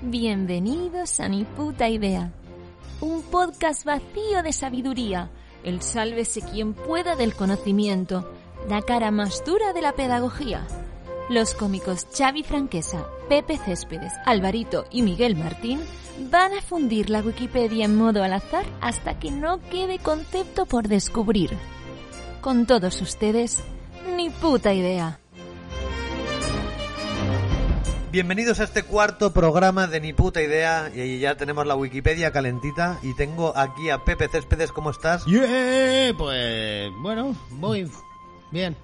Bienvenidos a Ni Puta Idea, un podcast vacío de sabiduría, el sálvese quien pueda del conocimiento, la cara más dura de la pedagogía. Los cómicos Xavi Franquesa, Pepe Céspedes, Alvarito y Miguel Martín van a fundir la Wikipedia en modo al azar hasta que no quede concepto por descubrir. Con todos ustedes, Ni Puta Idea. Bienvenidos a este cuarto programa de Ni Puta Idea. Y ya tenemos la Wikipedia calentita. Y tengo aquí a Pepe Céspedes. ¿Cómo estás? Yeah, pues bueno, muy bien,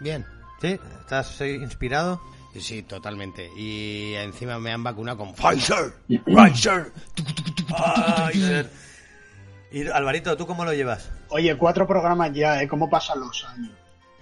bien. ¿Sí? ¿Estás eh, inspirado? Sí, totalmente. Y encima me han vacunado con Pfizer. Pfizer. Ay, y Alvarito, ¿tú cómo lo llevas? Oye, cuatro programas ya, ¿eh? ¿Cómo pasan los años?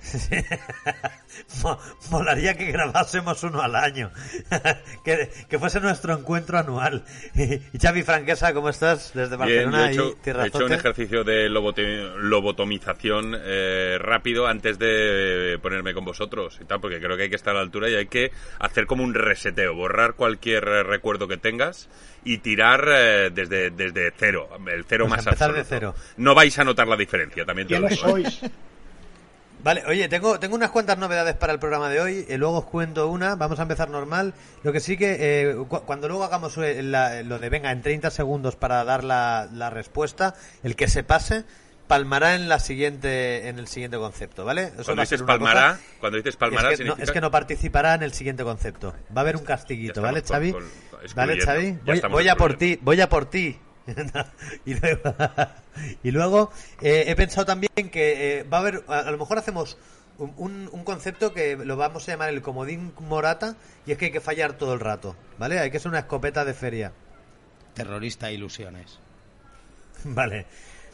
Mo- Molaría que grabásemos uno al año. que, que fuese nuestro encuentro anual. y Xavi Franquesa, ¿cómo estás? Desde Bien, yo Barcelona he hecho, y Tierra he hecho un ejercicio de lobotomización eh, rápido antes de ponerme con vosotros y tal, porque creo que hay que estar a la altura y hay que hacer como un reseteo, borrar cualquier eh, recuerdo que tengas y tirar eh, desde, desde cero, el cero Pues más empezar de cero. No vais a notar la diferencia, también te lo ¿Quiénes digo. Vale, oye, tengo, tengo unas cuantas novedades para el programa de hoy. y luego os cuento una. Vamos a empezar normal. Lo que sí que eh, cu- cuando luego hagamos eh, la- lo de venga en 30 segundos para dar la, la respuesta, el que se pase palmará en la siguiente en el siguiente concepto, ¿vale? Eso Cuando dices palmará, cosa- cuando dices palmará es que, no, significa es que no participará en el siguiente concepto. Va a haber un castiguito, ¿vale, Xavi? con- ¿Vale. Xavi? Voy, a por ti, voy a por ti. y luego, y luego, eh, he pensado también que eh, va a haber, a, a lo mejor hacemos un, un- concepto que lo vamos a llamar el comodín morata y es que hay que fallar todo el rato, ¿vale? Hay que ser una escopeta de feria. Terrorista ilusiones. Vale.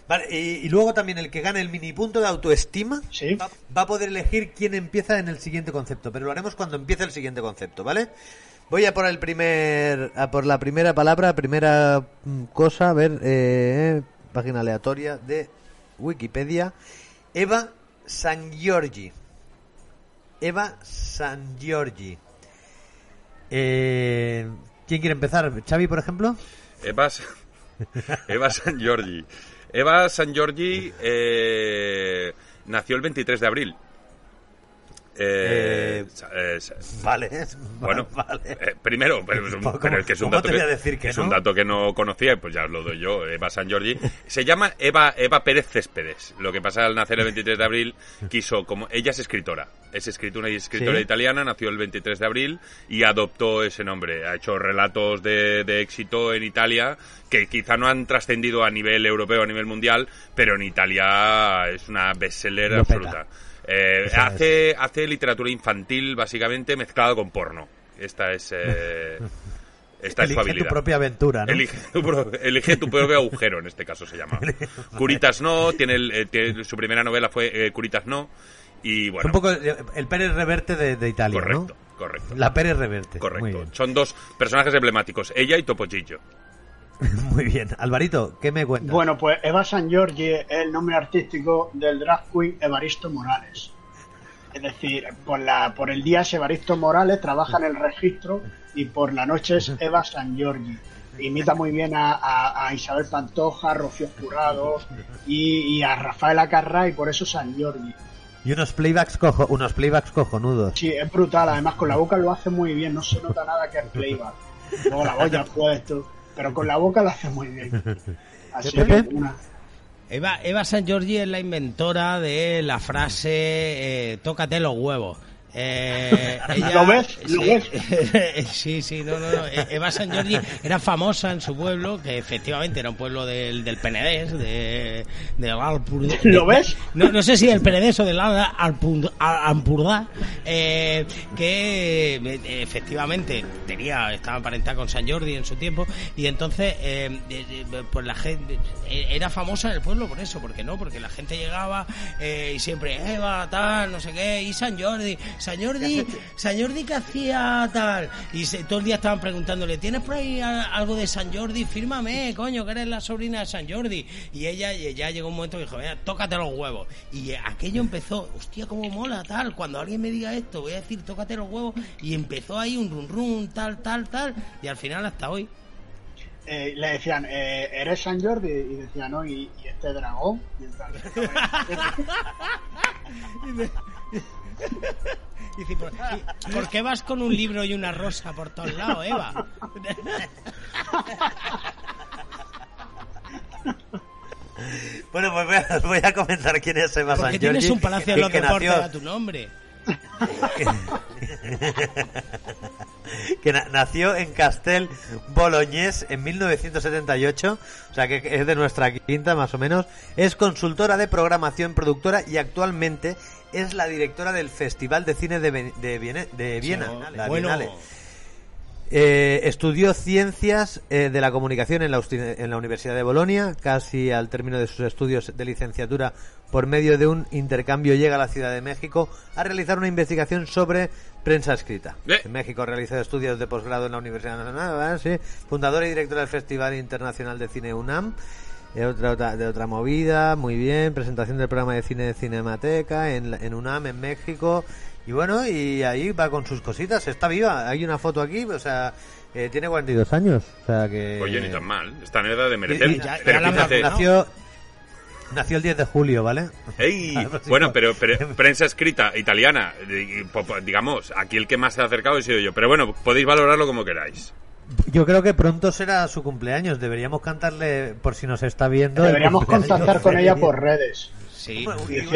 Vale, y, y luego también el que gane el mini punto de autoestima Sí. va, va a poder elegir quién empieza en el siguiente concepto, pero lo haremos cuando empiece el siguiente concepto, ¿vale? Voy a por el primer, a por la primera palabra, primera mm, cosa, a ver, eh, página aleatoria de Wikipedia. Eva San Giorgi. Eva San Giorgi. Eh, ¿Quién quiere empezar? ¿Xavi, por ejemplo? Eva, Eva San Giorgi. Eva San Giorgi eh, nació el 23 de abril. Eh, Eh, eh, Vale. bueno, vale. eh, primero, pero es, un, ¿Cómo- pero es que es un dato que es no? un dato que no conocía, pues ya os lo doy yo, Eva San Giorgi. Se llama Eva Eva Pérez Céspedes. Lo que pasa al nacer el 23 de abril, quiso como ella es escritora, es escritora y escritora Sí. italiana, nació el 23 de abril y adoptó ese nombre. Ha hecho relatos de, de éxito en Italia que quizá no han trascendido a nivel europeo, a nivel mundial, pero en Italia es una bestseller peta. Eh, hace, hace literatura infantil básicamente mezclada con porno. Esta es, eh, esta es su Elige tu habilidad. propia aventura, ¿no? Elige tu, pro- elige tu propio agujero, en este caso se llama. Curitas no, tiene, el- eh, tiene- su primera novela fue eh, Curitas no, y Es bueno, un poco el, el Pérez Reverte de, de Italia, correcto, ¿no? correcto. La Pérez Reverte. Correcto. Son dos personajes emblemáticos, ella y Topollillo. Muy bien. Alvarito, ¿qué me cuentas? Bueno, pues Eva San Giorgi es el nombre artístico del drag queen Evaristo Morales. Es decir, por, la, por el día es Evaristo Morales, trabaja en el registro y por la noche es Eva San Giorgi. Imita muy bien a, a- a Isabel Pantoja, a Rocío Jurado y, y a Rafael Acarra y por eso San Giorgi. Y unos playbacks cojo, unos playbacks cojonudos. Sí, es brutal. Además, con la boca lo hace muy bien. No se nota nada que es playback. Luego la voy a puesto. Pero con la boca lo hace muy bien. Así que Pepe? una. Eva, Eva San Giorgi es la inventora de la frase eh, tócate los huevos. Eh, ella- ¿Lo ves? ¿Lo sí, ves? sí, sí, no, no, no. Eh, Eva San Giorgi era famosa en su pueblo, que efectivamente era un pueblo del, del Penedés, de, del Alpur- ¿Lo ves? No, no sé si del Penedés o del Al- Alpun- Al- Ampurdá, eh, que eh, efectivamente tenía, estaba emparentada con San Jordi en su tiempo, y entonces, eh, eh, pues la gente era famosa en el pueblo por eso, porque no, porque la gente llegaba eh, y siempre Eva, tal, no sé qué, y San Jordi, San Jordi, San Jordi que hacía tal. Y se- todo el día estaban preguntándole, ¿tienes por ahí algo de San Jordi? Fírmame, coño, que eres la sobrina de San Jordi. Y ella y ya llegó un momento que dijo, "Venga, tócate los huevos. Y eh, aquello empezó, hostia, cómo mola, tal. Cuando alguien me diga esto, voy a decir, tócate los huevos. Y empezó ahí un run run, tal, tal, tal. Y al final hasta hoy. Eh, le decían, eh, ¿eres San Jordi? Y decía, no, ¿y, y este dragón? Mientras- Y dice, ¿por, y- ¿por qué vas con un libro y una rosa por todos lados, Eva? Bueno, pues voy a, voy a comentar quién es Eva San Porque tienes Giorgi, un palacio que- los que nació- a tu nombre. que na- nació en Castel Bolognés en 1978, o sea que es de nuestra quinta más o menos. Es consultora de programación, productora y actualmente es la directora del Festival de Cine de, de Viena. De Viena Sí, la bueno, Bienale. Eh, estudió ciencias eh, de la comunicación en la, en la Universidad de Bolonia. Casi al término de sus estudios de licenciatura, por medio de un intercambio, llega a la Ciudad de México a realizar una investigación sobre prensa escrita. Eh. En México realizó estudios de posgrado en la Universidad Nacional, sí. fundadora y directora del Festival Internacional de Cine UNAM. Eh, otra, otra- de otra movida, muy bien. Presentación del programa de cine de Cinemateca en, en UNAM, en México. Y bueno, y ahí va con sus cositas. Está viva. Hay una foto aquí, o sea, eh, tiene 42 años. O sea que. Oye, ni tan mal. Está en edad de merecer. Y- y- ya- pero ya fíjate, Nació, nació el 10 de julio, ¿vale? Pues Bueno, no. pero, pero prensa escrita italiana, digamos, aquí el que más se ha acercado he sido yo. Pero bueno, podéis valorarlo como queráis. Yo creo que pronto será su cumpleaños. Deberíamos cantarle, por si nos está viendo. Deberíamos contactar con ella por redes. Sí. Y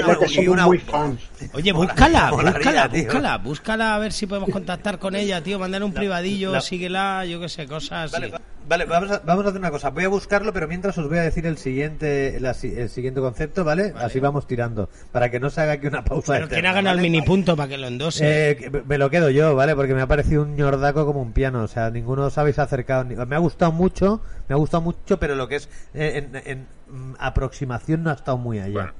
una- que y somos una- muy fans. Oye, búscala, Molaría, búscala, tío. búscala, búscala a ver si podemos contactar con ella, tío. Mandar un privadillo, la- síguela, yo qué sé, cosas así. Vale, va- vale, vamos, a, vamos a hacer una cosa. Voy a buscarlo, pero mientras os voy a decir el siguiente la si- el siguiente concepto, ¿vale? Así vamos tirando. Para que no se haga aquí una pausa. Pero quién eterna, ha ganado ¿vale? el mini punto para que lo endose. Eh, que me lo quedo yo, ¿vale? Porque me ha parecido un ñordaco como un piano. O sea, ninguno os habéis acercado. ni- Me ha gustado mucho, me ha gustado mucho, pero lo que es eh, en, en, aproximación no ha estado muy allá. Bueno.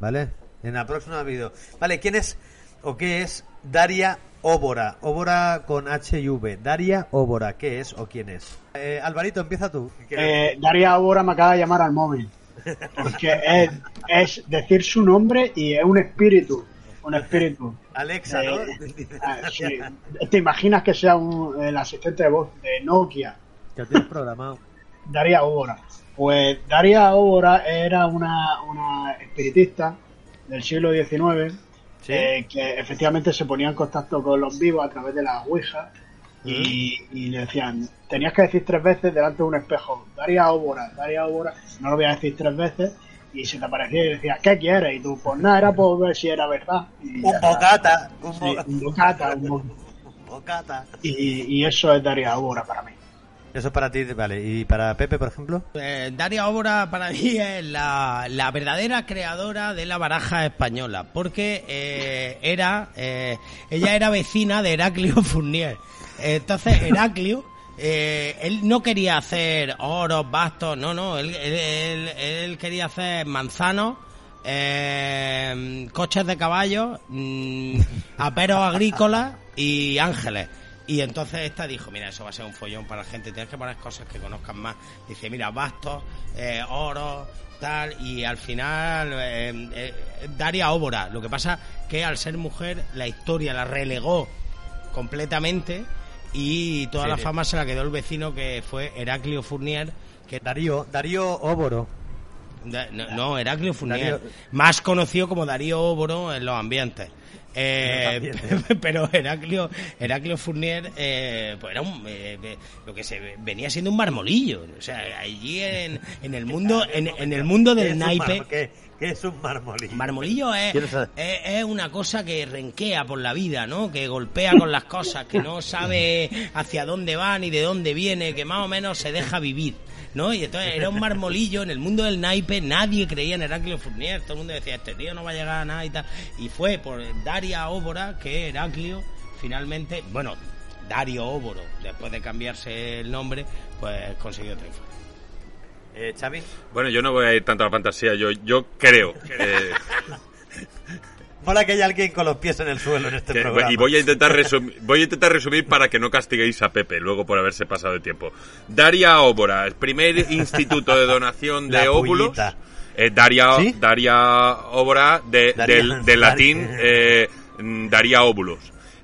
¿Vale? En aproximación no ha habido. Vale, ¿quién es o qué es Daria Óbora? Óbora con H y V. Daria Óbora, ¿qué es o quién es? Eh, Alvarito, empieza tú. Eh, Daria ahora me acaba de llamar al móvil. Porque es, es decir su nombre y es un espíritu. Un espíritu. Alexa, ¿no? Eh, ah, sí. ¿Te imaginas que sea un- el asistente de voz de Nokia? Que lo tienes programado. Daria Óbora. Pues Daria Óbora era una, una espiritista del siglo XIX Sí. eh, que efectivamente se ponía en contacto con los vivos a través de la Ouija y, y le decían, tenías que decir tres veces delante de un espejo, Daria Óbora, Daria Óbora, no lo voy a decir tres veces y se te aparecía y decía, ¿qué quieres? Y tú, pues nada, era por ver si era verdad. Y Un bocata. Un, Sí, bo- un bocata, un bo- un bocata. y, y eso es Daria Óbora para mí. Eso es para ti, vale. ¿Y para Pepe, por ejemplo? Eh, Daria Óbora para mí es la, la verdadera creadora de la baraja española, porque eh, era eh, ella era vecina de Heraclio Fournier. Entonces Heraclio eh, él no quería hacer oros, bastos, no, no, él- él quería hacer manzanos, eh, coches de caballo, mm, aperos agrícolas y ángeles. Y entonces esta dijo, mira, eso va a ser un follón para la gente, tienes que poner cosas que conozcan más. Dice, mira, bastos, eh, oro, tal, y al final eh, eh, Daria Óbora. Lo que pasa que al ser mujer la historia la relegó completamente y toda Sí, la fama se la quedó el vecino que fue Heraclio Fournier, que Darío, Darío Óboro. Da- No, no, Heraclio Fournier. Darío- Más conocido como Darío Óboro en los ambientes. Eh, pero Heraclio, Heraclio Fournier eh, pues era un, eh, eh, lo que se venía siendo un marmolillo. O sea, allí en, en el mundo en, en el mundo ¿Qué del naipe. ¿Qué, qué es un marmolillo? Marmolillo es, es una cosa que renquea por la vida, ¿no? Que golpea con las cosas, que no sabe hacia dónde va ni de dónde viene, que más o menos se deja vivir, ¿no? Y entonces era un marmolillo en el mundo del naipe, nadie creía en Heraclio Fournier, todo el mundo decía, este tío no va a llegar a nada y tal. Y fue por Daria Óbora que Heraclio finalmente, bueno, Dario Óboro, después de cambiarse el nombre, pues consiguió triunfar. Eh, Xavi. Bueno, yo no voy a ir tanto a la fantasía, yo, yo creo. eh, Mola que haya alguien con los pies en el suelo en este Que- programa. y voy a intentar resumir, voy a intentar resumir para que no castiguéis a Pepe luego por haberse pasado de tiempo. Daria Óbora, el primer instituto de donación de La óvulos. Eh, Daria, ¿Sí? Daria Óbora, de, Daria- del, del latín eh, mm, Daria óvulos.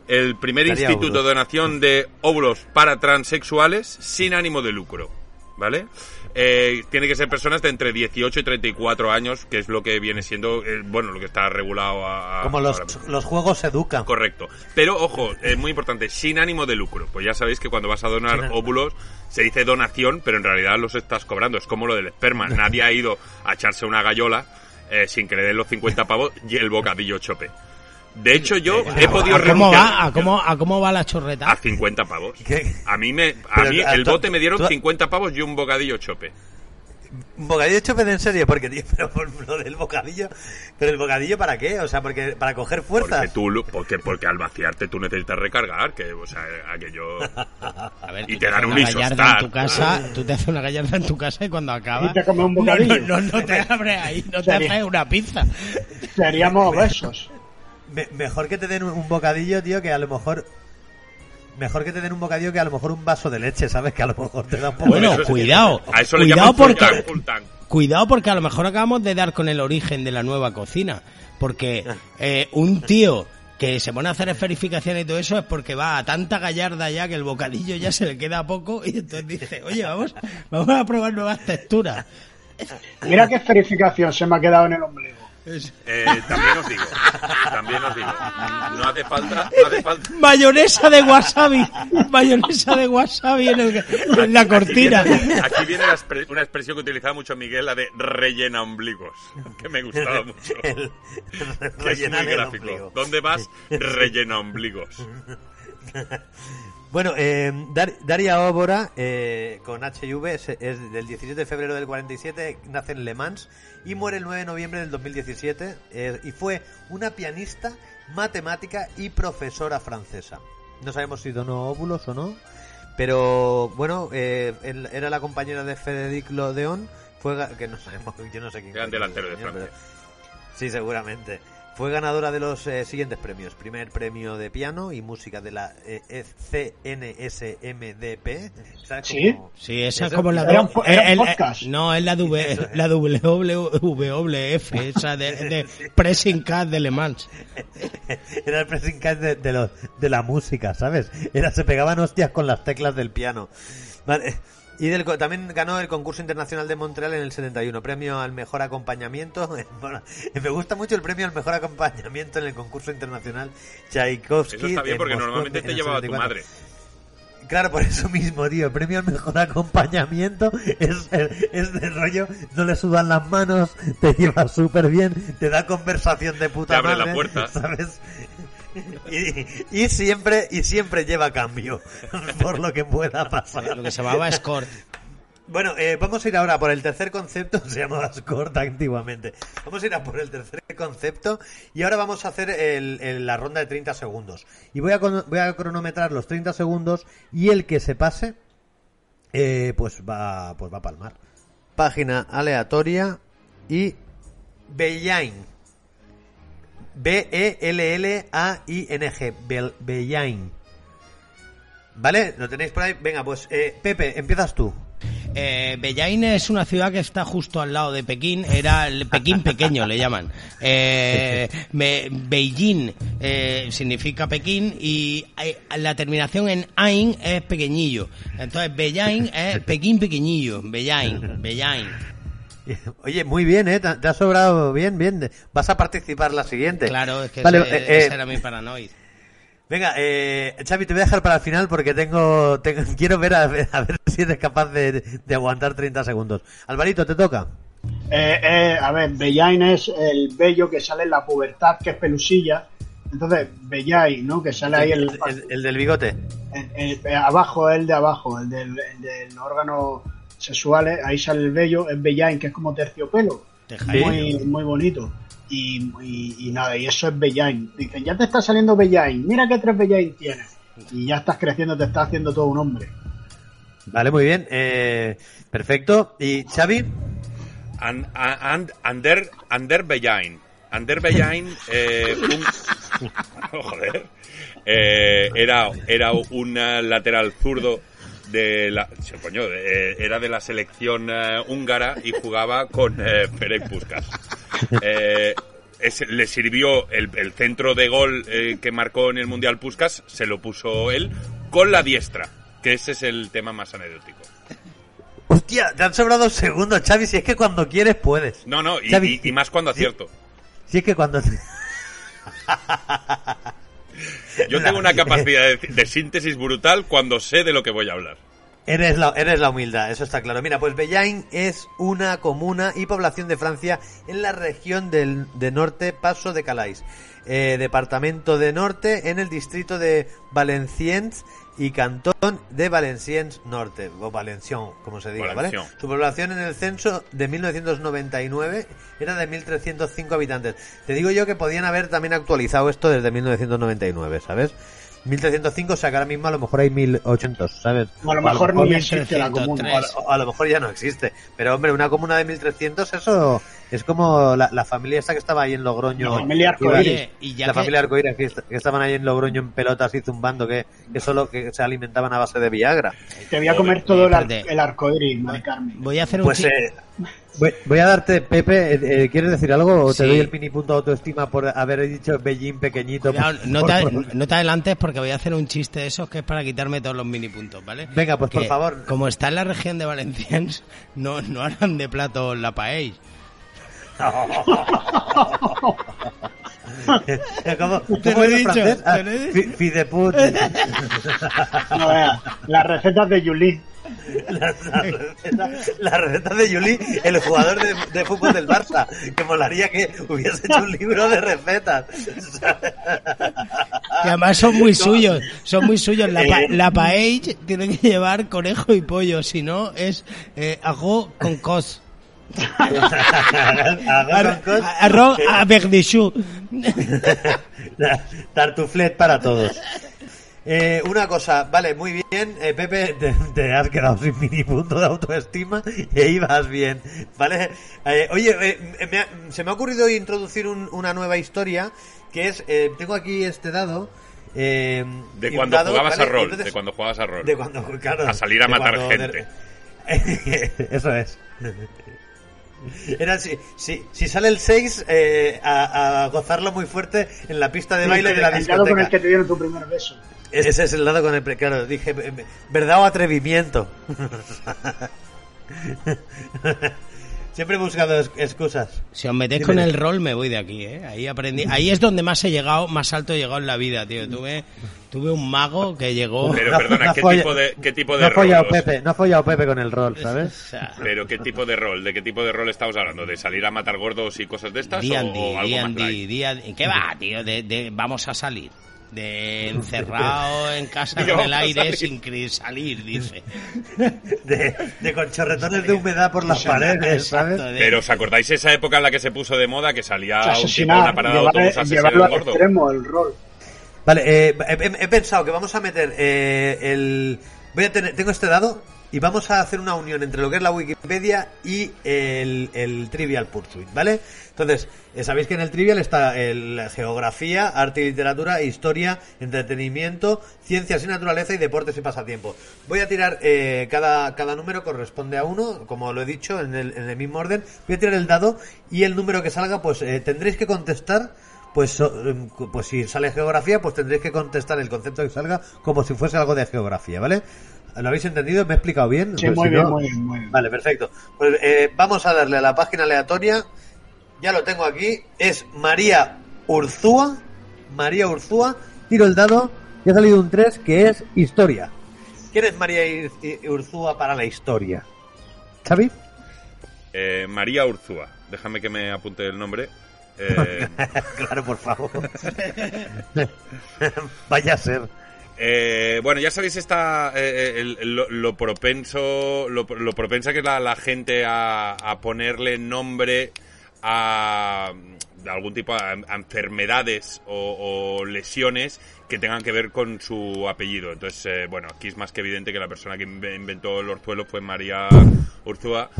El primer Daria instituto óvulos. de donación de óvulos para transexuales sin ánimo de lucro. ¿Vale? Eh, tiene que ser personas de entre 18 y 34 años, que es lo que viene siendo, eh, bueno, lo que está regulado a, a- Como los, los juegos educan. Correcto. Pero, ojo, es muy importante, sin ánimo de lucro. Pues ya sabéis que cuando vas a donar óvulos se dice donación, pero en realidad los estás cobrando. Es como lo del esperma. Nadie ha ido a echarse una gallola eh, sin que le den los 50 pavos y el bocadillo chope. De hecho, yo he podido ¿A cómo renunciar va? ¿A cómo, ¿A cómo va la chorreta? a 50 pavos. ¿Qué? A mí, me, a Pero, mí a el bote me dieron tú- 50 pavos y un bocadillo chope. Un bocadillo chope de en serio, porque tío, pero por lo del bocadillo, pero el bocadillo para qué? O sea, porque para coger Porque fuerzas. tú, lo- porque, porque al vaciarte tú necesitas recargar, que, o sea, aquello... A ver, Y tú te dan un isostar. en tu casa, tú te haces una gallarda en tu casa y cuando acabas... Y te comes un No, bocadillo. No, no, no te abres ahí, no te haces una pizza. Seríamos obesos. Me- mejor que te den un, un bocadillo, tío, que a lo mejor. Mejor que te den un bocadillo que a lo mejor un vaso de leche, ¿sabes? Que a lo mejor te da un poco Bueno, de- cuidado, A eso le cuidado porque- tank, full tank. Cuidado porque a lo mejor acabamos de dar con el origen de la nueva cocina. Porque eh, un tío que se pone a hacer esferificación y todo eso es porque va a tanta gallarda ya que el bocadillo ya se le queda poco y entonces dice, oye, vamos, vamos a probar nuevas texturas. Mira qué esferificación se me ha quedado en el ombligo. Eh, también os digo, también os digo, no hace falta, no hace falta. Mayonesa de wasabi, mayonesa de wasabi en, el- en la cortina. Aquí viene, aquí viene la expre- una expresión que utilizaba mucho Miguel, la de rellena ombligos, que me gustaba mucho. el- el Que es muy gráfico. ombligo. ¿Dónde vas? Rellena ombligos. Bueno, eh, Dar- Daria Óbora, eh, con HIV, es, es del 17 de febrero del 47, nace en Le Mans y muere el 9 de noviembre del 2017 eh, y fue una pianista, matemática y profesora francesa. No sabemos si donó óvulos o no, pero bueno, eh, él- era la compañera de Frédéric Lodeon, fue que no sabemos, yo no sé quién. Gran delantero de Francia. pero- Sí, seguramente. Fue ganadora de los eh, siguientes premios. Primer premio de piano y música de la eh, CNSMDP. ¿Sabes ¿Sí? cómo- Sí, esa es como la... Era un po- era un el- podcast. no, es la, w, la WWF, esa de, de Pressing Cat de Le Mans. Era el pressing catch de, de, los- de la música, ¿sabes? Era, se pegaban hostias con las teclas del piano. Vale. Y del, también ganó el concurso internacional de Montreal en el 71, premio al mejor acompañamiento. Bueno, me gusta mucho el premio al mejor acompañamiento en el concurso internacional Tchaikovsky. Eso está bien en porque Moscú normalmente en te llevaba tu 74. madre. Claro, por eso mismo, tío. El premio al mejor acompañamiento es, es de rollo, no le sudan las manos, te lleva súper bien, te da conversación de puta Te abre madre, la puerta. ¿sabes? Y, y siempre y siempre lleva cambio, por lo que pueda pasar. Lo que se llamaba Escort. Bueno, eh, vamos a ir ahora por el tercer concepto, se llamaba Scorta antiguamente. Vamos a ir a por el tercer concepto y ahora vamos a hacer el- el- la ronda de 30 segundos. Y voy a, con- voy a cronometrar los 30 segundos y el que se pase, eh, pues va pues va a palmar. Página aleatoria y Bellain. E B-E-L-L-A-I-N-G. Bel- Bellain. ¿Vale? ¿Lo tenéis por ahí? Venga, pues eh, Pepe, empiezas tú. Eh, Bellain es una ciudad que está justo al lado de Pekín, era el Pekín pequeño, le llaman. Eh, me- Beijing eh, significa Pekín y eh, la terminación en Ain es pequeñillo. Entonces Bellain es Pekín pequeñillo, Bellain, Bellain. Oye, muy bien, ¿eh? Te ha sobrado bien, bien. Vas a participar la siguiente. Claro, es que Vale, ese, eh, eh, ese era mi paranoid. Venga, eh, Xavi, te voy a dejar para el final porque tengo, tengo- quiero ver a, ver a ver si eres capaz de, de aguantar 30 segundos. Alvarito, te toca. Eh, eh, a ver, Bellain es el vello que sale en la pubertad, que es pelusilla. Entonces, Bellain, ¿no? Que sale ahí el, el, el del bigote. el- el- eh, abajo, el de abajo, el del, el del órgano sexuales, ahí sale el vello, es Bellain, que es como terciopelo. Muy, muy bonito. Y, y- y nada, y eso es Bellain. Dicen, ya te está saliendo Bellain, mira qué tres Bellain tienes. Y ya estás creciendo, te estás haciendo todo un hombre. Vale, muy bien. Eh, perfecto. ¿Y Xavi? And, and, Ander, Ander Bellain. Ander Bellain, eh, un- joder, eh, era, era un lateral zurdo de la, coño, eh, era de la selección eh, húngara y jugaba con eh, Ferenc Puskás. Eh, es- le sirvió el, el centro de gol eh, que marcó en el Mundial Puskas, se lo puso él con la diestra, que ese es el tema más anecdótico. Hostia, te han sobrado segundos, Xavi. Si es que cuando quieres puedes. No, no, y, Xavi, y- y más cuando acierto. Si es que cuando. Yo tengo una capacidad de, de síntesis brutal cuando sé de lo que voy a hablar. Eres la, eres la humildad, eso está claro. Mira, pues Bellain es una comuna y población de Francia en la región del, de norte Paso de Calais, eh, departamento de norte en el distrito de Valenciennes y cantón de Valenciennes Norte, o Valenciennes, como se diga, ¿vale? Su población en el censo de 1999 era de 1.305 habitantes. Te digo yo que podían haber también actualizado esto desde 1999, ¿sabes? 1305, o sea que ahora mismo a lo mejor hay 1800, ¿sabes? O a lo O mejor ni mejor existe la comuna. 1303. o a lo mejor ya no existe. Pero hombre, una comuna de 1300, eso es como la, la familia esta que estaba ahí en Logroño. La familia Arcoíris. Y ya la que- familia Arcoíris, que, est- que estaban ahí en Logroño en pelotas y zumbando, que, que solo que se alimentaban a base de Viagra. Te voy a comer todo el, el arcoíris, Mari Carmen. Voy a hacer un Pues eh, voy, voy a darte, Pepe, eh, eh, ¿quieres decir algo? ¿O te Sí. doy el mini punto de autoestima por haber dicho Beijing pequeñito? Cuidado, Por- no, te, por- no te adelantes porque voy a hacer un chiste de esos que es para quitarme todos los mini puntos, ¿vale? Venga, pues, por favor. Como está en la región de Valenciennes, no, no harán de plato la paella. ¿Cómo, Te lo he dicho, francés? Ah, te lo he dicho. fi- Fideput. No veas, las recetas de Yulín. la, la receta, la receta de Juli, el jugador de, de fútbol del Barça, que molaría que hubiese hecho un libro de recetas. Que además son muy suyos, son muy suyos. La, pa Eh. la paella tiene que llevar conejo y pollo, si no es eh, arroz con cos. Arroz des choux. Tartuflet para todos. Eh, una cosa, vale, muy bien, eh, Pepe, te, te has quedado sin mini punto de autoestima e ibas bien, ¿vale? Eh, oye, eh, me ha- se me ha ocurrido introducir un- una nueva historia, que es, eh, tengo aquí este dado. eh, De cuando dado, jugabas ¿vale? a rol, Entonces- de cuando jugabas a rol. de cuando, claro, A salir a matar cuando- gente. Eso es. Era si, si, si sale el 6, eh, a, a gozarlo muy fuerte en la pista de baile de la el dado con el discoteca. que te dieron tu primer beso. Ese es el dado con el que, claro, dije, verdad o atrevimiento. Siempre he buscado excusas. Si os metéis Dime, con el rol, me voy de aquí, ¿eh? Ahí aprendí. Ahí es donde más he llegado, más alto he llegado en la vida, tío. Tuve, tuve un mago que llegó. Pero No- perdona, no ¿qué, folla- tipo de, ¿qué tipo No de ha follado rol? Pepe, no ha follado Pepe con el rol, O ¿sabes? sea, Pero ¿qué tipo de rol? ¿De qué tipo de rol estamos hablando? ¿De salir a matar gordos y cosas de estas? o, D&D, o algo. ¿Qué va, tío? De, de- vamos a salir. De encerrado en casa con el aire salir. sin salir, dice. De, de con chorretones de humedad por las paredes, ¿sabes? Pero ¿os acordáis esa época en la que se puso de moda que salía un tipo a asesinar, una parada de autobús llevarlo al gordo? extremo, el rol. Vale, eh, he, he- he pensado que vamos a meter eh, el... Voy a tener, tengo este dado y vamos a hacer una unión entre lo que es la Wikipedia y el, el Trivial Pursuit, ¿vale? Entonces, eh, sabéis que en el Trivial está el geografía, arte y literatura, historia, entretenimiento, ciencias y naturaleza y deportes y pasatiempos. Voy a tirar, eh, cada, cada número corresponde a uno, como lo he dicho, en el, en el mismo orden. Voy a tirar el dado y el número que salga, pues eh, tendréis que contestar pues, so- em, pues si sale geografía, pues tendréis que contestar el concepto que salga como si fuese algo de geografía, ¿vale? ¿Lo habéis entendido? ¿Me he explicado bien? Sí, Pues muy si bien, no- muy bien, muy bien. Vale, perfecto. Pues eh, vamos a darle a la página aleatoria. Ya lo tengo aquí. Es María Urzúa. María Urzúa. Tiro el dado. Y ha salido un 3 que es historia. ¿Quién es María Urzúa para la historia? ¿Xavi? Eh, María Urzúa. Déjame que me apunte el nombre. Eh, claro, por favor. Vaya a ser. Eh, bueno, ya sabéis esta, eh, el- el- lo, lo propenso, lo, lo propensa que es la, la gente a, a ponerle nombre a, de algún tipo a, a enfermedades o, o lesiones que tengan que ver con su apellido. Entonces, eh, bueno, aquí es más que evidente que la persona que inve- inventó el orzuelo fue María Urzúa.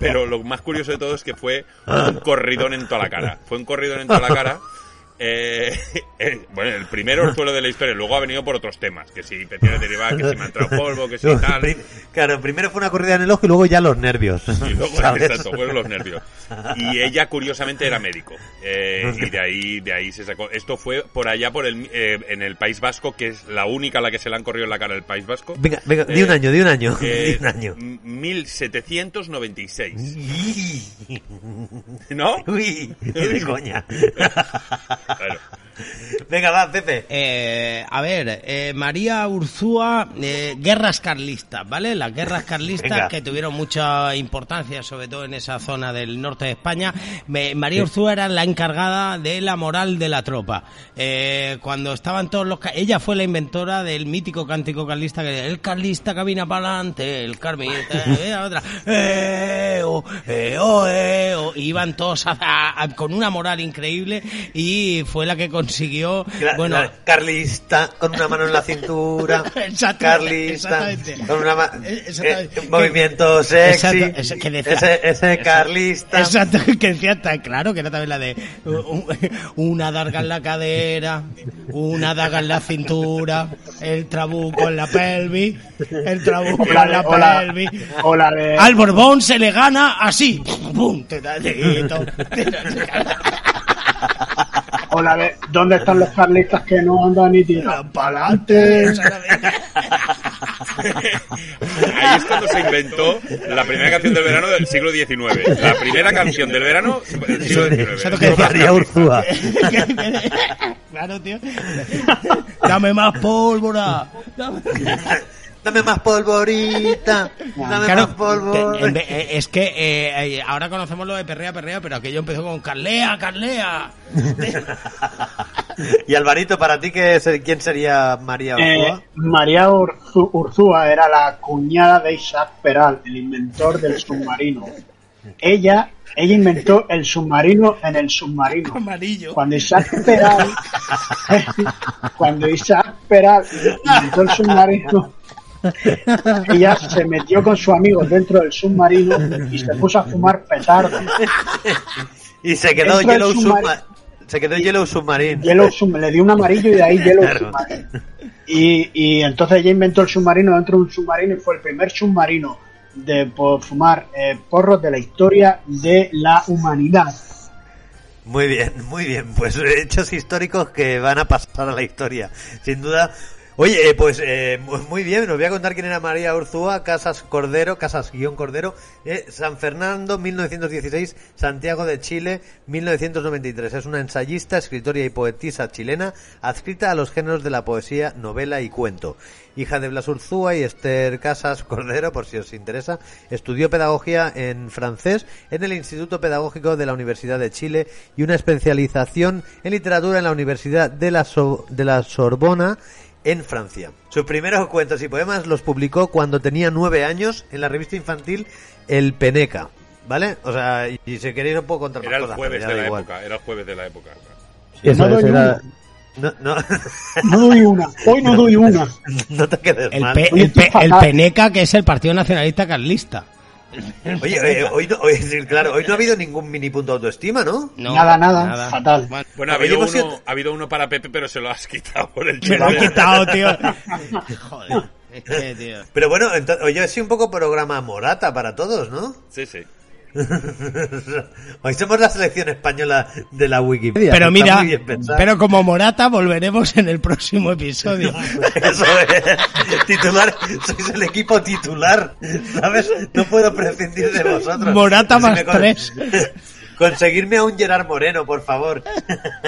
pero lo más curioso de todo es que fue un corridón en toda la cara. Fue un corridón en toda la cara. Eh, eh, bueno, el primer orzuelo de la historia, luego ha venido por otros temas, que si peticiones derivadas, que si me ha entrado polvo, que si tal. Prim- Claro, primero fue una corrida en el ojo y luego ya los nervios. Y luego, exacto, fueron los nervios. Y ella, curiosamente, era médico. Eh, y de ahí, de ahí se sacó. Esto fue por allá, por el, en el País Vasco, que es la única a la que se le han corrido en la cara el País Vasco. Venga, venga, di un año, di un año, di un año. m- 1796. ¿No? Uy, de coña. Claro. Venga, va, Pepe. Eh, a ver, eh, María Urzúa, eh, guerras carlistas, ¿vale? Las guerras carlistas Venga. que tuvieron mucha importancia, sobre todo en esa zona del norte de España. María Urzúa era la encargada de la moral de la tropa. Eh, cuando estaban todos los... Ella fue la inventora del mítico cántico carlista que el carlista camina para adelante, el carmita, la otra, eh, oh, eh, oh, oh. Iban todos a- a- con una moral increíble y fue la que consiguió, Gra- bueno, Carlista, con una mano en la cintura. Exacto, Carlista, exactamente. con una exactamente. eh, movimiento sexy. Exacto, ese que decía- ese. Carlista. Exacto, que decía tan claro, que era también la de un- una daga en la cadera, una daga en la cintura, el trabuco en la pelvis, el trabuco en la la- pelvis. o la de- Al Borbón se le gana así. ¡Pum! Te da dedito. O la de, ¿dónde están los carlistas que no andan ni tiran para adelante? Ahí es cuando se inventó la primera canción del verano del siglo XIX. La primera canción del verano del siglo Exacto, XIX. que decía- Urzúa. claro, tío. Dame más pólvora. Dame- Dame más polvorita. Dame Claro, más polvorita. eh, es que eh, eh, ahora conocemos lo de perrea, perrea, pero aquello empezó con Carlea, Carlea. Y Alvarito, para ti, ¿qué es- ¿quién sería María Eh, Urzúa? María Urzu- Urzúa era la cuñada de Isaac Peral, el inventor del submarino. Ella, ella inventó el submarino en el submarino. Amarillo. Cuando Isaac Peral, cuando Isaac Peral inventó el submarino, ella se metió con su amigo dentro del submarino y se puso a fumar petardo. Y se quedó el Yellow submar- Submarine. Se quedó Yellow Submarine. Yellow Sub- le dio un amarillo y de ahí Yellow Claro. Submarine. Y, y entonces ella inventó el submarino dentro de un submarino y fue el primer submarino de por fumar eh, porros de la historia de la humanidad. Muy bien, muy bien. Pues hechos históricos que van a pasar a la historia, sin duda. Oye, eh, pues eh, mu- muy bien, os voy a contar quién era María Urzúa, Casas Cordero, Casas guion Cordero, eh, San Fernando, 1916, Santiago de Chile, 1993. Es una ensayista, escritora y poetisa chilena, adscrita a los géneros de la poesía, novela y cuento. Hija de Blas Urzúa y Esther Casas Cordero, por si os interesa, estudió pedagogía en francés en el Instituto Pedagógico de la Universidad de Chile y una especialización en literatura en la Universidad de la, So- de la Sorbona en Francia. Sus primeros cuentos y poemas los publicó cuando tenía nueve años en la revista infantil El Peneca. ¿Vale? O sea, y, y si queréis os puedo contar más Era el cosas, jueves pero ya de la igual. época. Era el jueves de la época. no doy una, No, no, no doy una, hoy no doy una. no te quedes El, mal. pe- el, pe- el. Peneca, que es el Partido Nacionalista Carlista. Oye, eh, hoy, no, hoy- claro, hoy no ha habido ningún mini punto de autoestima, ¿no? No, Nada, nada, fatal. Bueno, Bueno, ha Oye, habido, uno, sido- ha habido uno para Pepe, pero se lo has quitado por el me lo he chiste. quitado, tío. Joder. Es que, tío. Pero bueno, entonces, oye, ha sido un poco programa morata para todos, ¿no? Sí, sí. Hoy somos la selección española de la Wikipedia. Pero mira, pero como Morata volveremos en el próximo episodio. Eso es. Titular, sois el equipo titular, ¿sabes? No puedo prescindir de vosotros. Morata Si más tres. Conseguirme a un Gerard Moreno, por favor.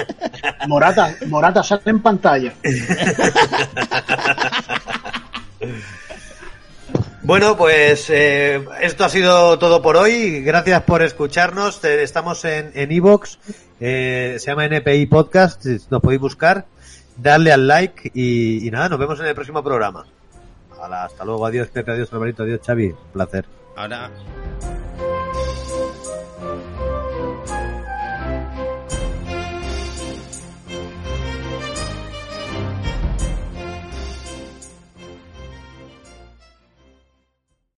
Morata, Morata sale en pantalla. Bueno, pues eh, esto ha sido todo por hoy. Gracias por escucharnos. Eh, Estamos en en Evox. se llama NPI Podcast. Nos podéis buscar. Darle al like y, nada, nos vemos en el próximo programa. Hasta luego. Adiós, Pepe. Adiós, Alvarito. Adiós, Xavi. Un placer. Ahora,